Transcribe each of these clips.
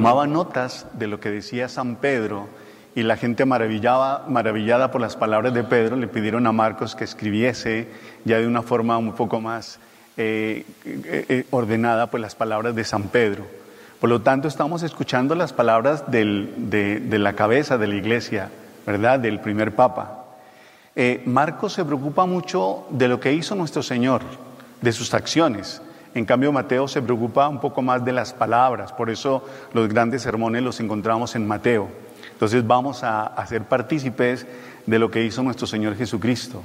tomaba notas de lo que decía San Pedro y la gente maravillaba, maravillada por las palabras de Pedro le pidieron a Marcos que escribiese ya de una forma un poco más eh, eh, eh, ordenada pues las palabras de San Pedro. Por lo tanto estamos escuchando las palabras de, la cabeza de la iglesia, ¿verdad? Del primer papa. Marcos se preocupa mucho de lo que hizo nuestro Señor, de sus acciones. En cambio, Mateo se preocupa un poco más de las palabras, por eso los grandes sermones los encontramos en Mateo. Entonces vamos a, hacer ser partícipes de lo que hizo nuestro Señor Jesucristo.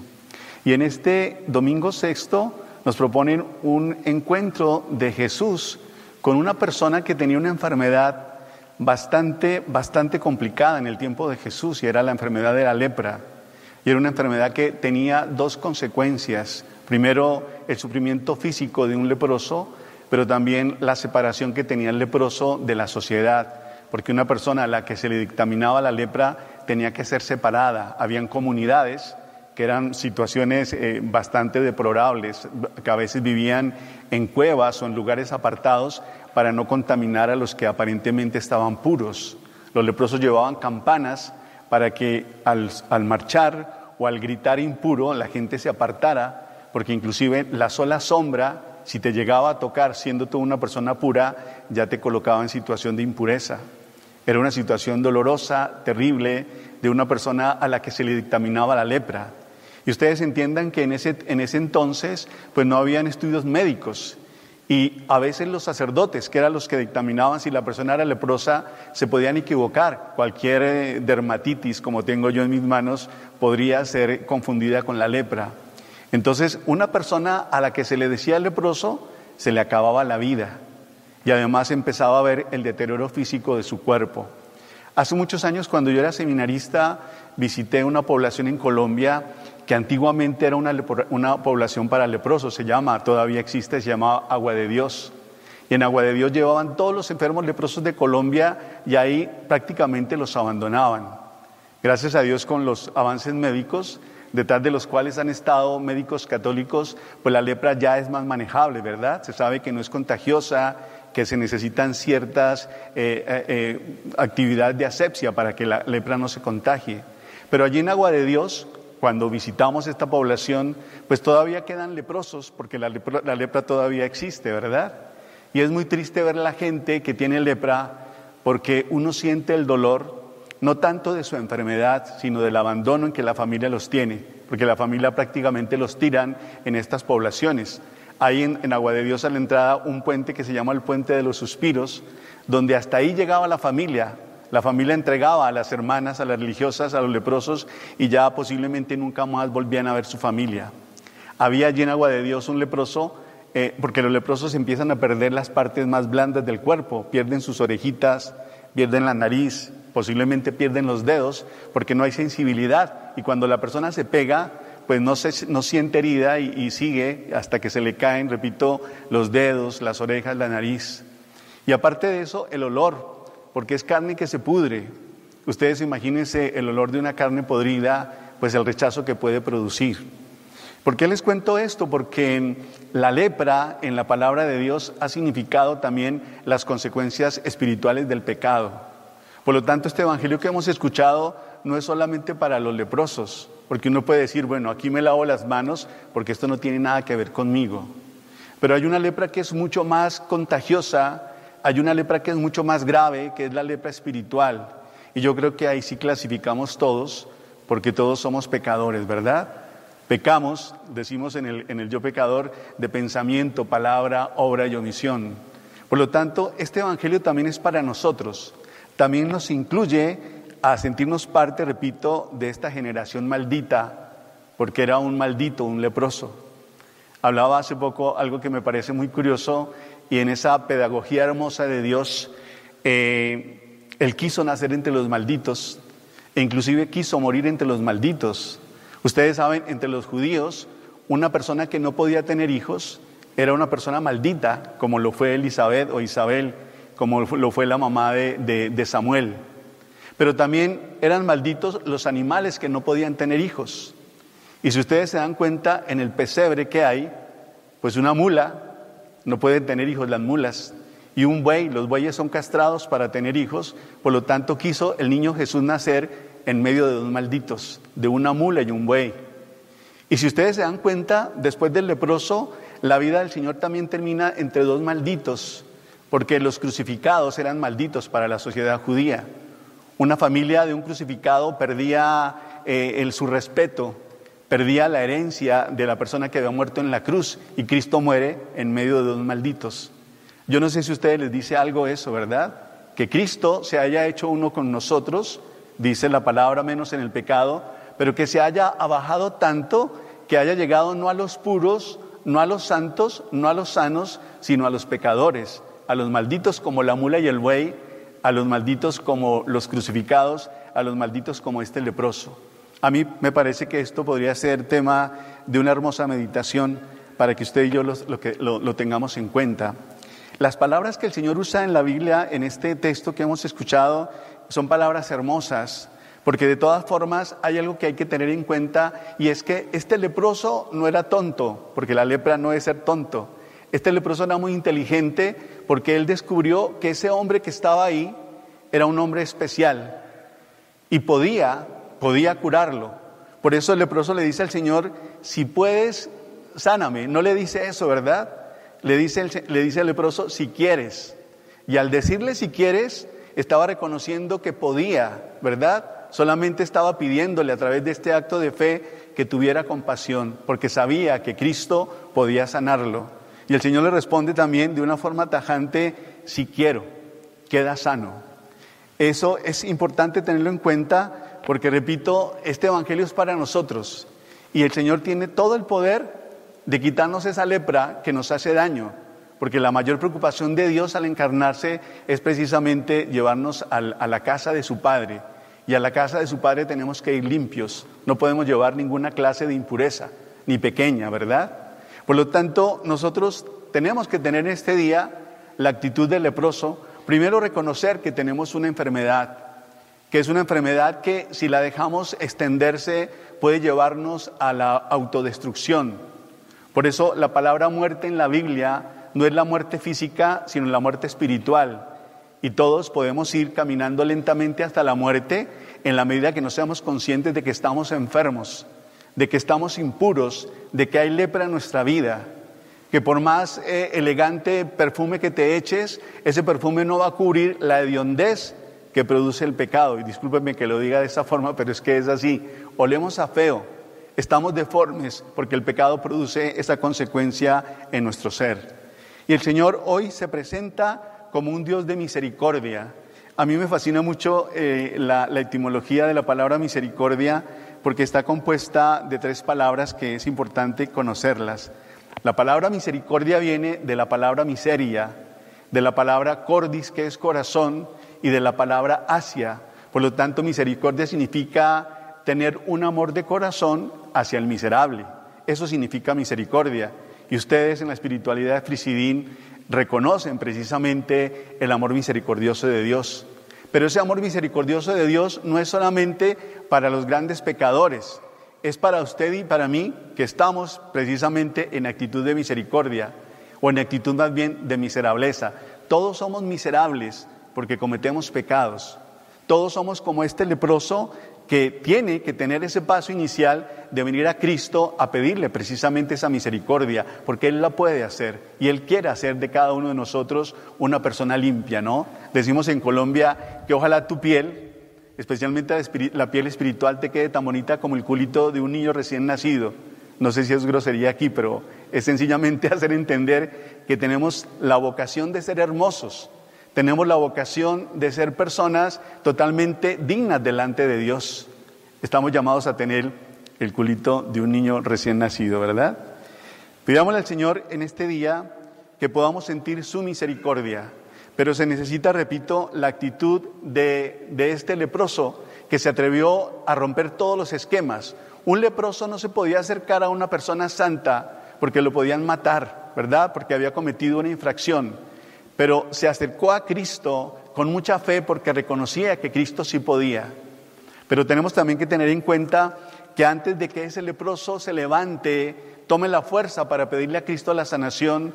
Y en este domingo sexto nos proponen un encuentro de Jesús con una persona que tenía una enfermedad bastante, bastante complicada en el tiempo de Jesús y era la enfermedad de la lepra. Y era una enfermedad que tenía dos consecuencias. Primero, el sufrimiento físico de un leproso, pero también la separación que tenía el leproso de la sociedad, porque una persona a la que se le dictaminaba la lepra tenía que ser separada. Habían comunidades que eran situaciones eh, bastante deplorables, que a veces vivían en cuevas o en lugares apartados para no contaminar a los que aparentemente estaban puros. Los leprosos llevaban campanas para que al, al marchar o al gritar impuro la gente se apartara porque inclusive la sola sombra, si te llegaba a tocar siendo tú una persona pura, ya te colocaba en situación de impureza. Era una situación dolorosa, terrible, de una persona a la que se le dictaminaba la lepra. Y ustedes entiendan que en ese, en ese entonces pues no habían estudios médicos y a veces los sacerdotes, que eran los que dictaminaban si la persona era leprosa, se podían equivocar. Cualquier eh, dermatitis, como tengo yo en mis manos, podría ser confundida con la lepra. Entonces, una persona a la que se le decía leproso, se le acababa la vida y además empezaba a ver el deterioro físico de su cuerpo. Hace muchos años, cuando yo era seminarista, visité una población en Colombia que antiguamente era una, una, población para leprosos, se llama, todavía existe, se llamaba Agua de Dios. Y en Agua de Dios llevaban todos los enfermos leprosos de Colombia y ahí prácticamente los abandonaban. Gracias a Dios con los avances médicos detrás de los cuales han estado médicos católicos, pues la lepra ya es más manejable, ¿verdad? Se sabe que no es contagiosa, que se necesitan ciertas eh, eh, eh, actividades de asepsia para que la lepra no se contagie. Pero allí en Agua de Dios, cuando visitamos esta población, pues todavía quedan leprosos, porque la lepra, la lepra todavía existe, ¿verdad? Y es muy triste ver a la gente que tiene lepra porque uno siente el dolor no tanto de su enfermedad, sino del abandono en que la familia los tiene, porque la familia prácticamente los tiran en estas poblaciones. Hay en, Agua de Dios a la entrada un puente que se llama el Puente de los Suspiros, donde hasta ahí llegaba la familia. La familia entregaba a las hermanas, a las religiosas, a los leprosos y ya posiblemente nunca más volvían a ver su familia. Había allí en Agua de Dios un leproso, eh, porque los leprosos empiezan a perder las partes más blandas del cuerpo, pierden sus orejitas, pierden la nariz, posiblemente pierden los dedos porque no hay sensibilidad y cuando la persona se pega, pues no, se, no siente herida y, y, sigue hasta que se le caen, repito, los dedos, las orejas, la nariz. Y aparte de eso, el olor, porque es carne que se pudre. Ustedes imagínense el olor de una carne podrida, pues el rechazo que puede producir. ¿Por qué les cuento esto? Porque la lepra en la palabra de Dios ha significado también las consecuencias espirituales del pecado. Por lo tanto, este Evangelio que hemos escuchado no es solamente para los leprosos, porque uno puede decir, bueno, aquí me lavo las manos porque esto no tiene nada que ver conmigo. Pero hay una lepra que es mucho más contagiosa, hay una lepra que es mucho más grave, que es la lepra espiritual. Y yo creo que ahí sí clasificamos todos, porque todos somos pecadores, ¿verdad? Pecamos, decimos en el, en el yo pecador, de pensamiento, palabra, obra y omisión. Por lo tanto, este Evangelio también es para nosotros también nos incluye a sentirnos parte, repito, de esta generación maldita, porque era un maldito, un leproso. Hablaba hace poco algo que me parece muy curioso y en esa pedagogía hermosa de Dios, eh, Él quiso nacer entre los malditos e inclusive quiso morir entre los malditos. Ustedes saben, entre los judíos, una persona que no podía tener hijos era una persona maldita, como lo fue Elizabeth o Isabel como lo fue la mamá de, Samuel. Pero también eran malditos los animales que no podían tener hijos. Y si ustedes se dan cuenta, en el pesebre que hay, pues una mula, no pueden tener hijos las mulas. y un buey, los bueyes son castrados para tener hijos, por lo tanto quiso el niño Jesús nacer en medio de dos malditos, de una mula y un buey. Y si ustedes se dan cuenta, después del leproso, la vida del Señor también termina entre dos malditos, porque los crucificados eran malditos para la sociedad judía. Una familia de un crucificado perdía eh, su respeto, perdía la herencia de la persona que había muerto en la cruz y Cristo muere en medio de dos malditos. Yo no sé si a ustedes les dice algo eso, ¿verdad? Que Cristo se haya hecho uno con nosotros, dice la palabra menos en el pecado, pero que se haya abajado tanto que haya llegado no a los puros, no a los santos, no a los sanos, sino a los pecadores, a los malditos como la mula y el buey, a los malditos como los crucificados, a los malditos como este leproso. A mí me parece que esto podría ser tema de una hermosa meditación para que usted y yo lo, lo tengamos en cuenta. Las palabras que el Señor usa en la Biblia, en este texto que hemos escuchado, son palabras hermosas, porque de todas formas hay algo que hay que tener en cuenta y es que este leproso no era tonto, porque la lepra no es ser tonto. Este leproso era muy inteligente porque él descubrió que ese hombre que estaba ahí era un hombre especial y podía, podía curarlo. Por eso el leproso le dice al Señor, si puedes, sáname. No le dice eso, ¿verdad? le dice, le dice al leproso, si quieres. Y al decirle si quieres, estaba reconociendo que podía, ¿verdad? Solamente estaba pidiéndole a través de este acto de fe que tuviera compasión, porque sabía que Cristo podía sanarlo. Y el Señor le responde también de una forma tajante, si quiero, queda sano. Eso es importante tenerlo en cuenta porque, repito, este Evangelio es para nosotros y el Señor tiene todo el poder de quitarnos esa lepra que nos hace daño, porque la mayor preocupación de Dios al encarnarse es precisamente llevarnos a la casa de su Padre. Y a la casa de su Padre tenemos que ir limpios, no podemos llevar ninguna clase de impureza, ni pequeña, ¿verdad? Por lo tanto, nosotros tenemos que tener en este día la actitud del leproso, primero reconocer que tenemos una enfermedad, que es una enfermedad que si la dejamos extenderse puede llevarnos a la autodestrucción, por eso la palabra muerte en la Biblia no es la muerte física, sino la muerte espiritual. Y todos podemos ir caminando lentamente hasta la muerte en la medida que no seamos conscientes de que estamos enfermos, de que estamos impuros, de que hay lepra en nuestra vida, que por más eh, elegante perfume que te eches, ese perfume no va a cubrir la hediondez que produce el pecado. Y discúlpenme que lo diga de esa forma, pero es que es así. Olemos a feo, Estamos deformes porque el pecado produce esa consecuencia en nuestro ser. Y el Señor hoy se presenta como un Dios de misericordia. A mí me fascina mucho eh, la etimología de la palabra misericordia porque está compuesta de tres palabras que es importante conocerlas. La palabra misericordia viene de la palabra miseria, de la palabra cordis, que es corazón, y de la palabra asia. Por lo tanto, misericordia significa tener un amor de corazón hacia el miserable. Eso significa misericordia. Y ustedes en la espiritualidad de Frisidín reconocen precisamente el amor misericordioso de Dios. Pero ese amor misericordioso de Dios no es solamente para los grandes pecadores, es para usted y para mí que estamos precisamente en actitud de misericordia o en actitud más bien de miserableza. Todos somos miserables porque cometemos pecados. Todos somos como este leproso que tiene que tener ese paso inicial de venir a Cristo a pedirle precisamente esa misericordia, porque Él la puede hacer y Él quiere hacer de cada uno de nosotros una persona limpia, ¿no? Decimos en Colombia que ojalá tu piel, especialmente la piel espiritual, te quede tan bonita como el culito de un niño recién nacido. No sé si es grosería aquí, pero es sencillamente hacer entender que tenemos la vocación de ser hermosos, tenemos la vocación de ser personas totalmente dignas delante de Dios. Estamos llamados a tener el culito de un niño recién nacido, ¿verdad? Pidámosle al Señor en este día que podamos sentir su misericordia, pero se necesita, repito, la actitud de, de este leproso que se atrevió a romper todos los esquemas. Un leproso no se podía acercar a una persona santa porque lo podían matar, ¿verdad? Porque había cometido una infracción pero se acercó a Cristo con mucha fe porque reconocía que Cristo sí podía. Pero tenemos también que tener en cuenta que antes de que ese leproso se levante, tome la fuerza para pedirle a Cristo la sanación,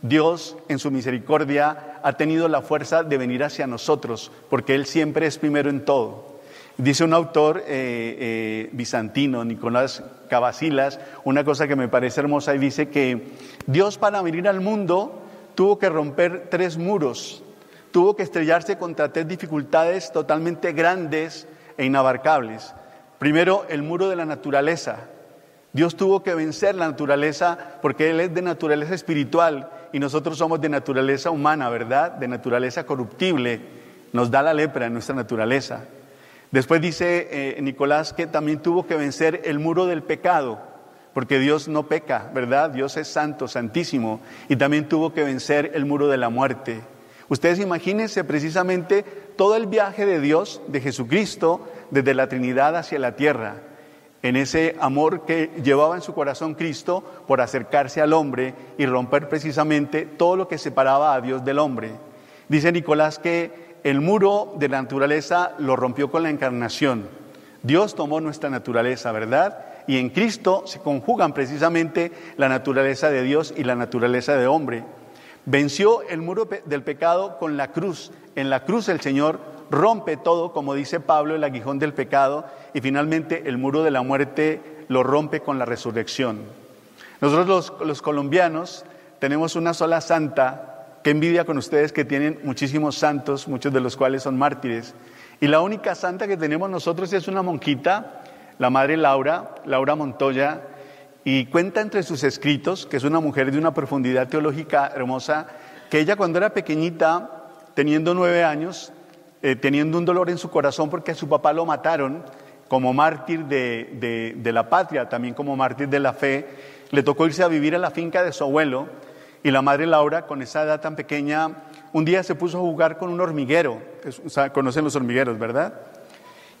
Dios en su misericordia ha tenido la fuerza de venir hacia nosotros, porque Él siempre es primero en todo. Dice un autor eh, eh, bizantino, Nicolás Cavasilas, una cosa que me parece hermosa y dice que Dios para venir al mundo tuvo que romper tres muros, tuvo que estrellarse contra tres dificultades totalmente grandes e inabarcables. Primero, el muro de la naturaleza. Dios tuvo que vencer la naturaleza porque Él es de naturaleza espiritual y nosotros somos de naturaleza humana, ¿verdad? De naturaleza corruptible. Nos da la lepra en nuestra naturaleza. Después dice eh, Nicolás que también tuvo que vencer el muro del pecado, porque Dios no peca, ¿verdad? Dios es santo, santísimo, y también tuvo que vencer el muro de la muerte. Ustedes imagínense precisamente todo el viaje de Dios, de Jesucristo, desde la Trinidad hacia la tierra, en ese amor que llevaba en su corazón Cristo por acercarse al hombre y romper precisamente todo lo que separaba a Dios del hombre. Dice Nicolás que el muro de la naturaleza lo rompió con la encarnación. Dios tomó nuestra naturaleza, ¿verdad? Y en Cristo se conjugan precisamente la naturaleza de Dios y la naturaleza de hombre. Venció el muro del pecado con la cruz. En la cruz el Señor rompe todo, como dice Pablo, el aguijón del pecado, y finalmente el muro de la muerte lo rompe con la resurrección. Nosotros los, colombianos tenemos una sola santa Qué envidia con ustedes que tienen muchísimos santos, muchos de los cuales son mártires. Y la única santa que tenemos nosotros es una monjita, la madre Laura, Laura Montoya, y cuenta entre sus escritos, que es una mujer de una profundidad teológica hermosa, que ella cuando era pequeñita, teniendo nueve años, eh, teniendo un dolor en su corazón porque a su papá lo mataron como mártir de, de la patria, también como mártir de la fe, le tocó irse a vivir a la finca de su abuelo y la madre Laura, con esa edad tan pequeña, un día se puso a jugar con un hormiguero. conocen los hormigueros, ¿verdad?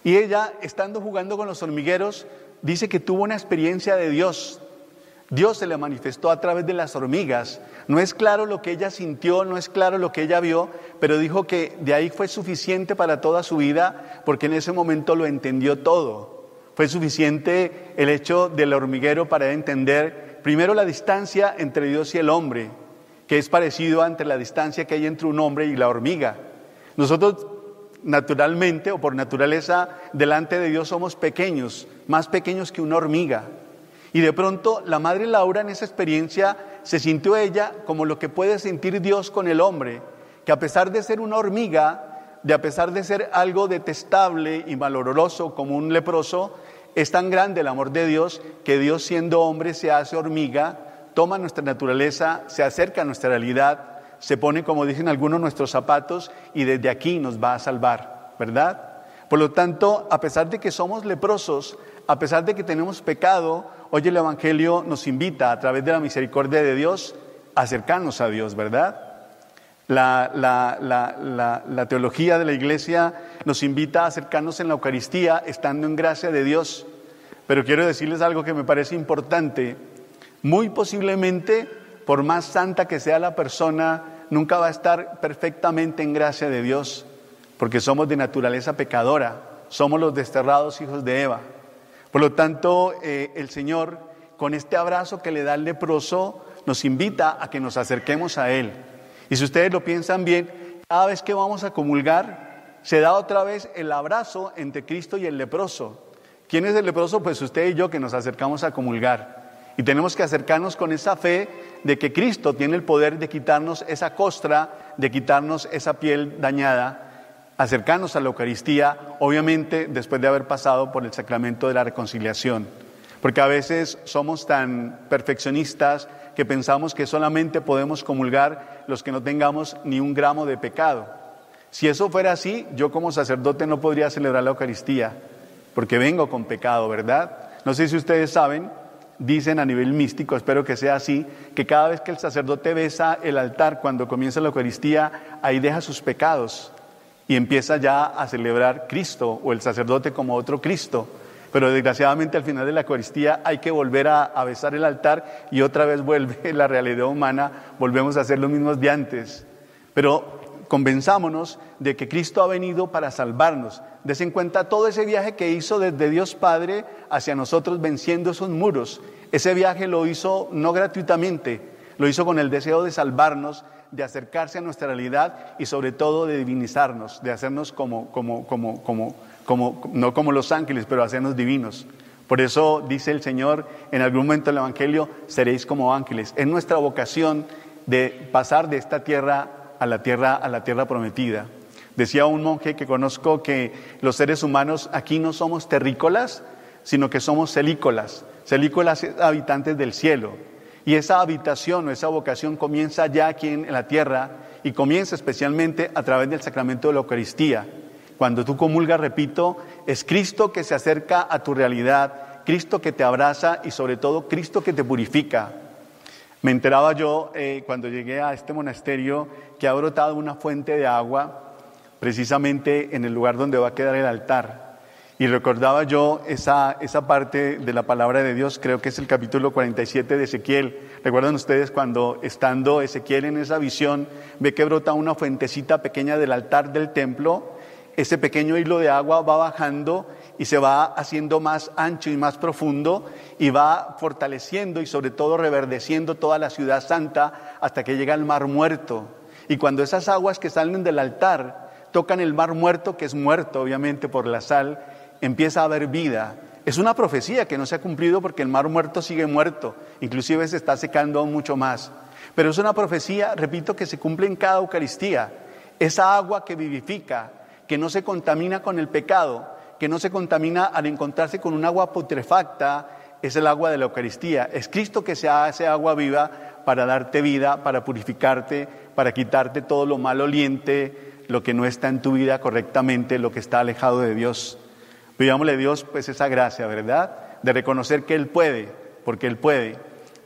Y ella, estando jugando con los hormigueros, dice que tuvo una experiencia de Dios. Dios se le manifestó a través de las hormigas. No es claro lo que ella sintió, no es claro lo que ella vio, pero dijo que de ahí fue suficiente para toda su vida porque en ese momento lo entendió todo. Fue suficiente el hecho del hormiguero para entender Primero la distancia entre Dios y el hombre, que es parecido entre la distancia que hay entre un hombre y la hormiga. Nosotros naturalmente o por naturaleza delante de Dios somos pequeños, más pequeños que una hormiga. Y de pronto la madre Laura en esa experiencia se sintió ella como lo que puede sentir Dios con el hombre, que a pesar de ser una hormiga, de a pesar de ser algo detestable y maloloroso como un leproso, es tan grande el amor de Dios que Dios siendo hombre se hace hormiga, toma nuestra naturaleza, se acerca a nuestra realidad, se pone, como dicen algunos, nuestros zapatos y desde aquí nos va a salvar, ¿verdad? Por lo tanto, a pesar de que somos leprosos, a pesar de que tenemos pecado, hoy el Evangelio nos invita a través de la misericordia de Dios a acercarnos a Dios, ¿verdad? La, la, teología de la Iglesia nos invita a acercarnos en la Eucaristía estando en gracia de Dios. Pero quiero decirles algo que me parece importante. Muy posiblemente, por más santa que sea la persona, nunca va a estar perfectamente en gracia de Dios, porque somos de naturaleza pecadora, somos los desterrados hijos de Eva. Por lo tanto, eh, el Señor, con este abrazo que le da el leproso, nos invita a que nos acerquemos a Él. Y si ustedes lo piensan bien, cada vez que vamos a comulgar, se da otra vez el abrazo entre Cristo y el leproso. ¿Quién es el leproso? Pues usted y yo que nos acercamos a comulgar. Y tenemos que acercarnos con esa fe de que Cristo tiene el poder de quitarnos esa costra, de quitarnos esa piel dañada, acercarnos a la Eucaristía, obviamente después de haber pasado por el sacramento de la reconciliación. Porque a veces somos tan perfeccionistas que pensamos que solamente podemos comulgar los que no tengamos ni un gramo de pecado. Si eso fuera así, yo como sacerdote no podría celebrar la Eucaristía, porque vengo con pecado, ¿verdad? No sé si ustedes saben, dicen a nivel místico, espero que sea así, que cada vez que el sacerdote besa el altar cuando comienza la Eucaristía, ahí deja sus pecados y empieza ya a celebrar Cristo o el sacerdote como otro Cristo. Pero desgraciadamente al final de la Eucaristía hay que volver a, besar el altar y otra vez vuelve la realidad humana, volvemos a hacer lo mismos de antes. Pero convenzámonos de que Cristo ha venido para salvarnos. Des en cuenta todo ese viaje que hizo desde Dios Padre hacia nosotros venciendo esos muros. Ese viaje lo hizo no gratuitamente, Lo hizo con el deseo de salvarnos, de acercarse a nuestra realidad y sobre todo de divinizarnos, de hacernos como, como, como, como, como no como los ángeles, pero hacernos divinos. Por eso dice el Señor en algún momento del Evangelio, seréis como ángeles. Es nuestra vocación de pasar de esta tierra a la tierra, a la tierra prometida. Decía un monje que conozco que los seres humanos aquí no somos terrícolas, sino que somos celícolas, celícolas habitantes del cielo. Y esa habitación o esa vocación comienza ya aquí en la tierra y comienza especialmente a través del sacramento de la Eucaristía. Cuando tú comulgas, repito, es Cristo que se acerca a tu realidad, Cristo que te abraza y sobre todo Cristo que te purifica. Me enteraba yo eh, cuando llegué a este monasterio que ha brotado una fuente de agua precisamente en el lugar donde va a quedar el altar. Y recordaba yo esa, esa parte de la palabra de Dios, creo que es el capítulo 47 de Ezequiel. ¿Recuerdan ustedes cuando estando Ezequiel en esa visión, ve que brota una fuentecita pequeña del altar del templo? Ese pequeño hilo de agua va bajando y se va haciendo más ancho y más profundo y va fortaleciendo y sobre todo reverdeciendo toda la ciudad santa hasta que llega al mar muerto. Y cuando esas aguas que salen del altar tocan el mar muerto, que es muerto obviamente por la sal, empieza a haber vida. Es una profecía que no se ha cumplido porque el mar muerto sigue muerto, inclusive se está secando aún mucho más. Pero es una profecía, repito, que se cumple en cada Eucaristía. Esa agua que vivifica, que no se contamina con el pecado, que no se contamina al encontrarse con un agua putrefacta, es el agua de la Eucaristía. Es Cristo que se hace agua viva para darte vida, para purificarte, para quitarte todo lo maloliente, lo que no está en tu vida correctamente, lo que está alejado de Dios. Pidámosle a Dios pues esa gracia, ¿verdad? De reconocer que Él puede, porque Él puede,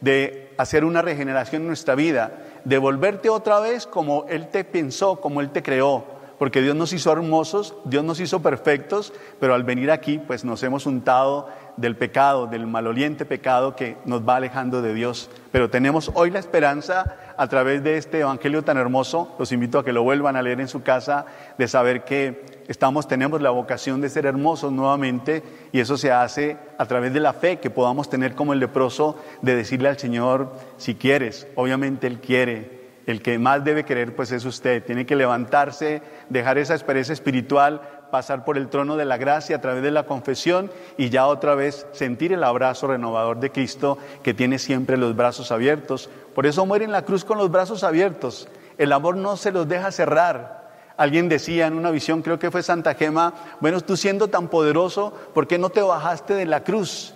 de hacer una regeneración en nuestra vida, de volverte otra vez como Él te pensó, como Él te creó, porque Dios nos hizo hermosos, Dios nos hizo perfectos, pero al venir aquí pues nos hemos untado del pecado, del maloliente pecado que nos va alejando de Dios. Pero tenemos hoy la esperanza a través de este Evangelio tan hermoso, los invito a que lo vuelvan a leer en su casa, de saber que estamos, tenemos la vocación de ser hermosos nuevamente y eso se hace a través de la fe que podamos tener como el leproso de decirle al Señor, si quieres, obviamente Él quiere, el que más debe querer pues es usted, tiene que levantarse, dejar esa experiencia espiritual, pasar por el trono de la gracia a través de la confesión y ya otra vez sentir el abrazo renovador de Cristo que tiene siempre los brazos abiertos. Por eso muere en la cruz con los brazos abiertos. El amor no se los deja cerrar. Alguien decía en una visión, creo que fue Santa Gema, bueno, tú siendo tan poderoso, ¿por qué no te bajaste de la cruz?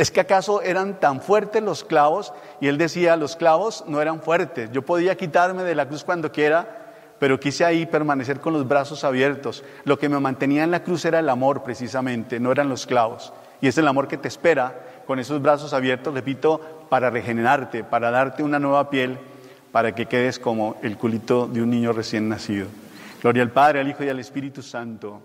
¿Es que acaso eran tan fuertes los clavos? Y él decía, los clavos no eran fuertes. Yo podía quitarme de la cruz cuando quiera, pero quise ahí permanecer con los brazos abiertos. Lo que me mantenía en la cruz era el amor precisamente, no eran los clavos. Y es el amor que te espera con esos brazos abiertos, repito, para regenerarte, para darte una nueva piel, para que quedes como el culito de un niño recién nacido. Gloria al Padre, al Hijo y al Espíritu Santo